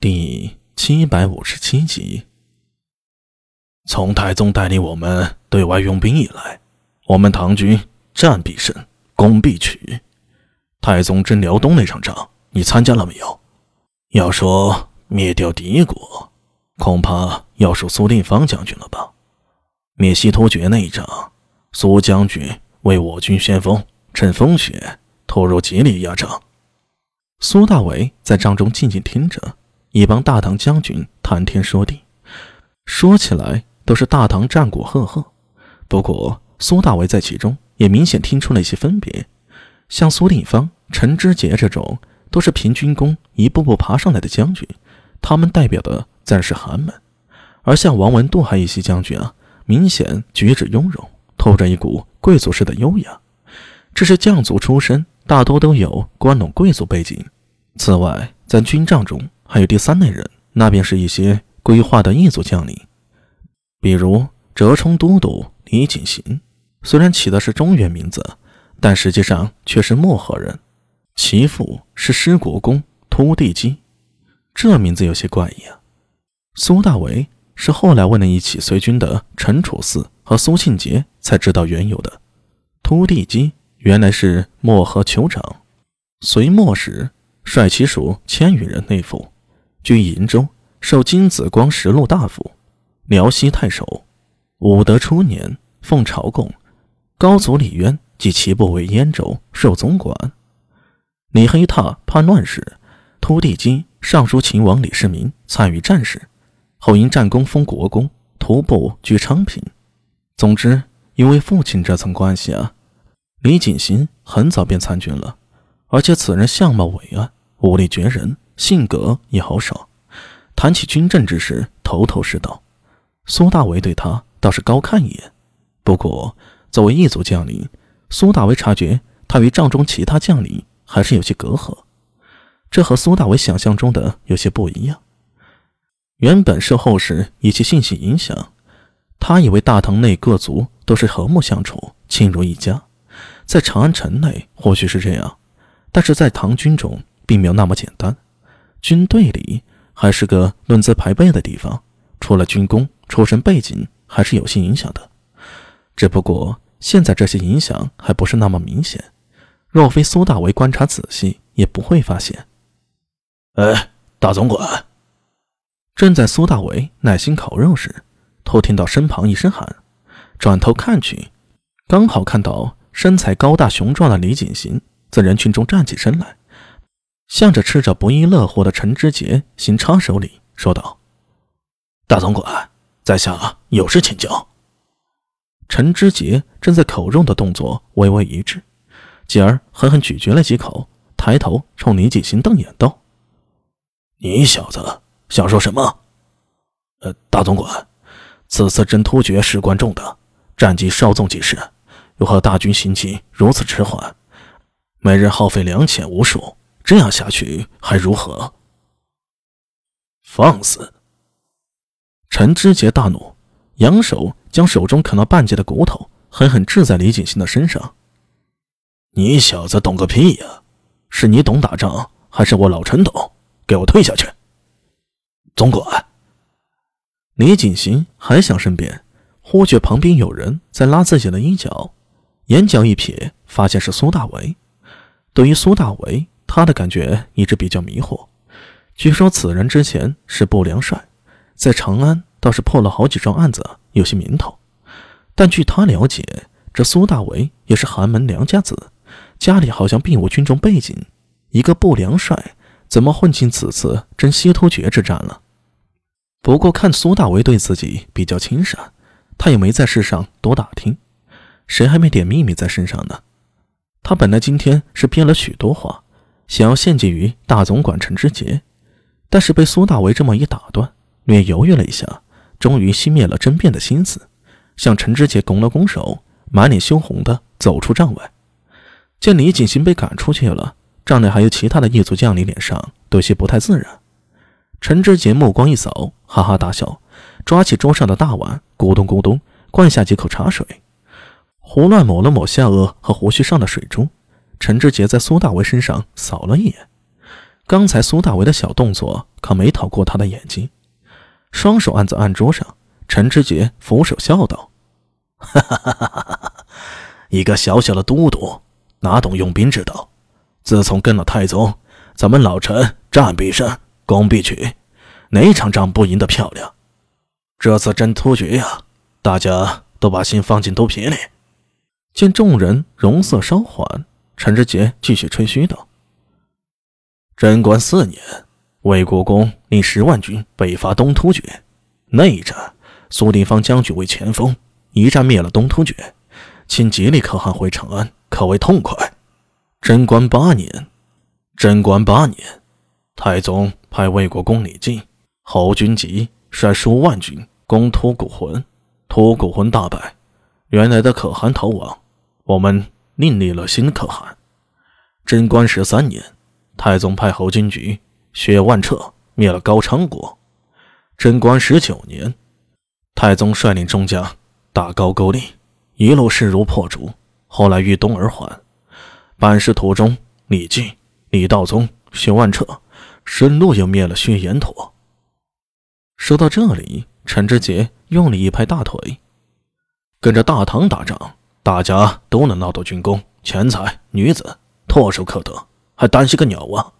第七百五十七集，从太宗带领我们对外用兵以来，我们唐军战必胜，攻必取。太宗征辽东那场仗，你参加了没有？要说灭掉敌国，恐怕要数苏定方将军了吧？灭西突厥那一仗，苏将军为我军先锋，趁风雪突入吉里压城。苏大伟在帐中静静听着。一帮大唐将军谈天说地，说起来都是大唐战果赫赫。不过苏大为在其中也明显听出了一些分别。像苏定方、陈知节这种都是凭军功一步步爬上来的将军，他们代表的自然是寒门；而像王文度还一些将军啊，明显举止雍容，透着一股贵族式的优雅。这是将族出身，大多都有关陇贵族背景。此外，在军帐中。还有第三类人，那便是一些规划的异族将领，比如折冲都督李景行，虽然起的是中原名字，但实际上却是漠河人，其父是失国公突地基，这名字有些怪异啊。苏大为是后来问了一起随军的陈楚嗣和苏庆杰才知道缘由的，突地基原来是漠河酋长，隋末时率其属千余人内附。居鄞州，受金子光实禄大夫、辽西太守。武德初年，奉朝贡，高祖李渊即其部为燕州，受总管。李黑闼叛乱时，突地基上书秦王李世民参与战事，后因战功封国公，徒步居昌平。总之，因为父亲这层关系啊，李景行很早便参军了，而且此人相貌伟岸，武力绝人。性格也豪爽，谈起军政之事头头是道。苏大为对他倒是高看一眼。不过，作为一族将领，苏大为察觉他与帐中其他将领还是有些隔阂，这和苏大为想象中的有些不一样。原本受后世一些信息影响，他以为大唐内各族都是和睦相处，亲如一家。在长安城内或许是这样，但是在唐军中并没有那么简单。军队里还是个论资排辈的地方，除了军功、出身背景，还是有些影响的。只不过现在这些影响还不是那么明显，若非苏大为观察仔细，也不会发现。哎，大总管！正在苏大为耐心烤肉时，偷听到身旁一声喊，转头看去，刚好看到身材高大雄壮的李景行在人群中站起身来。向着吃着不亦乐乎的陈知节行插手礼，说道：“大总管，在下有事请教。”陈知节正在口中的动作微微一滞，继而狠狠咀嚼了几口，抬头冲李景行瞪眼道：“你小子想说什么？”“呃，大总管，此次征突厥事关重大，战机稍纵即逝，又和大军行进如此迟缓，每日耗费粮钱无数。”这样下去还如何？放肆！陈知节大怒，扬手将手中啃到半截的骨头狠狠掷在李景行的身上。你小子懂个屁呀！是你懂打仗，还是我老陈懂？给我退下去！总管，李景行还想申辩，忽觉旁边有人在拉自己的衣角，眼角一瞥，发现是苏大为。对于苏大为。他的感觉一直比较迷惑。据说此人之前是不良帅，在长安倒是破了好几桩案子，有些名头。但据他了解，这苏大为也是寒门良家子，家里好像并无军中背景。一个不良帅，怎么混进此次征西突厥之战了？不过看苏大为对自己比较亲善，他也没在世上多打听，谁还没点秘密在身上呢？他本来今天是编了许多话。想要献祭于大总管陈之杰，但是被苏大为这么一打断，略犹豫了一下，终于熄灭了争辩的心思，向陈之杰拱了拱手，满脸羞红的走出帐外。见李景行被赶出去了，帐内还有其他的异族将领，脸上都有些不太自然。陈之杰目光一扫，哈哈大笑，抓起桌上的大碗，咕咚咕咚灌下几口茶水，胡乱抹了抹下颚和胡须上的水珠。陈志杰在苏大为身上扫了一眼，刚才苏大为的小动作可没逃过他的眼睛，双手按在案桌上。陈知节俯首笑道：“哈哈哈哈哈！一个小小的都督，哪懂用兵之道？自从跟了太宗，咱们老臣战必胜，攻必取，哪场仗不赢得漂亮？这次真突厥呀，大家都把心放进肚皮里。”见众人容色稍缓，陈知节继续吹嘘道：“贞观四年，魏国公令十万军北伐东突厥，那一战。”苏定方将军为前锋，一战灭了东突厥，请吉利可汗回长安，可谓痛快。贞观八年，贞观八年，太宗派魏国公李靖、侯君集率数万军攻突谷浑，突谷浑大败，原来的可汗逃亡，我们另立了新可汗。贞观十三年，太宗派侯君集薛万彻灭了高昌国。贞观十九年。太宗率领众将打高句丽，一路势如破竹。后来遇东而还，办事途中，李靖、李道宗、薛万彻顺路又灭了薛延陀。说到这里，陈知杰用力一拍大腿：“跟着大唐打仗，大家都能闹到军功、钱财、女子，唾手可得，还担心个鸟啊！”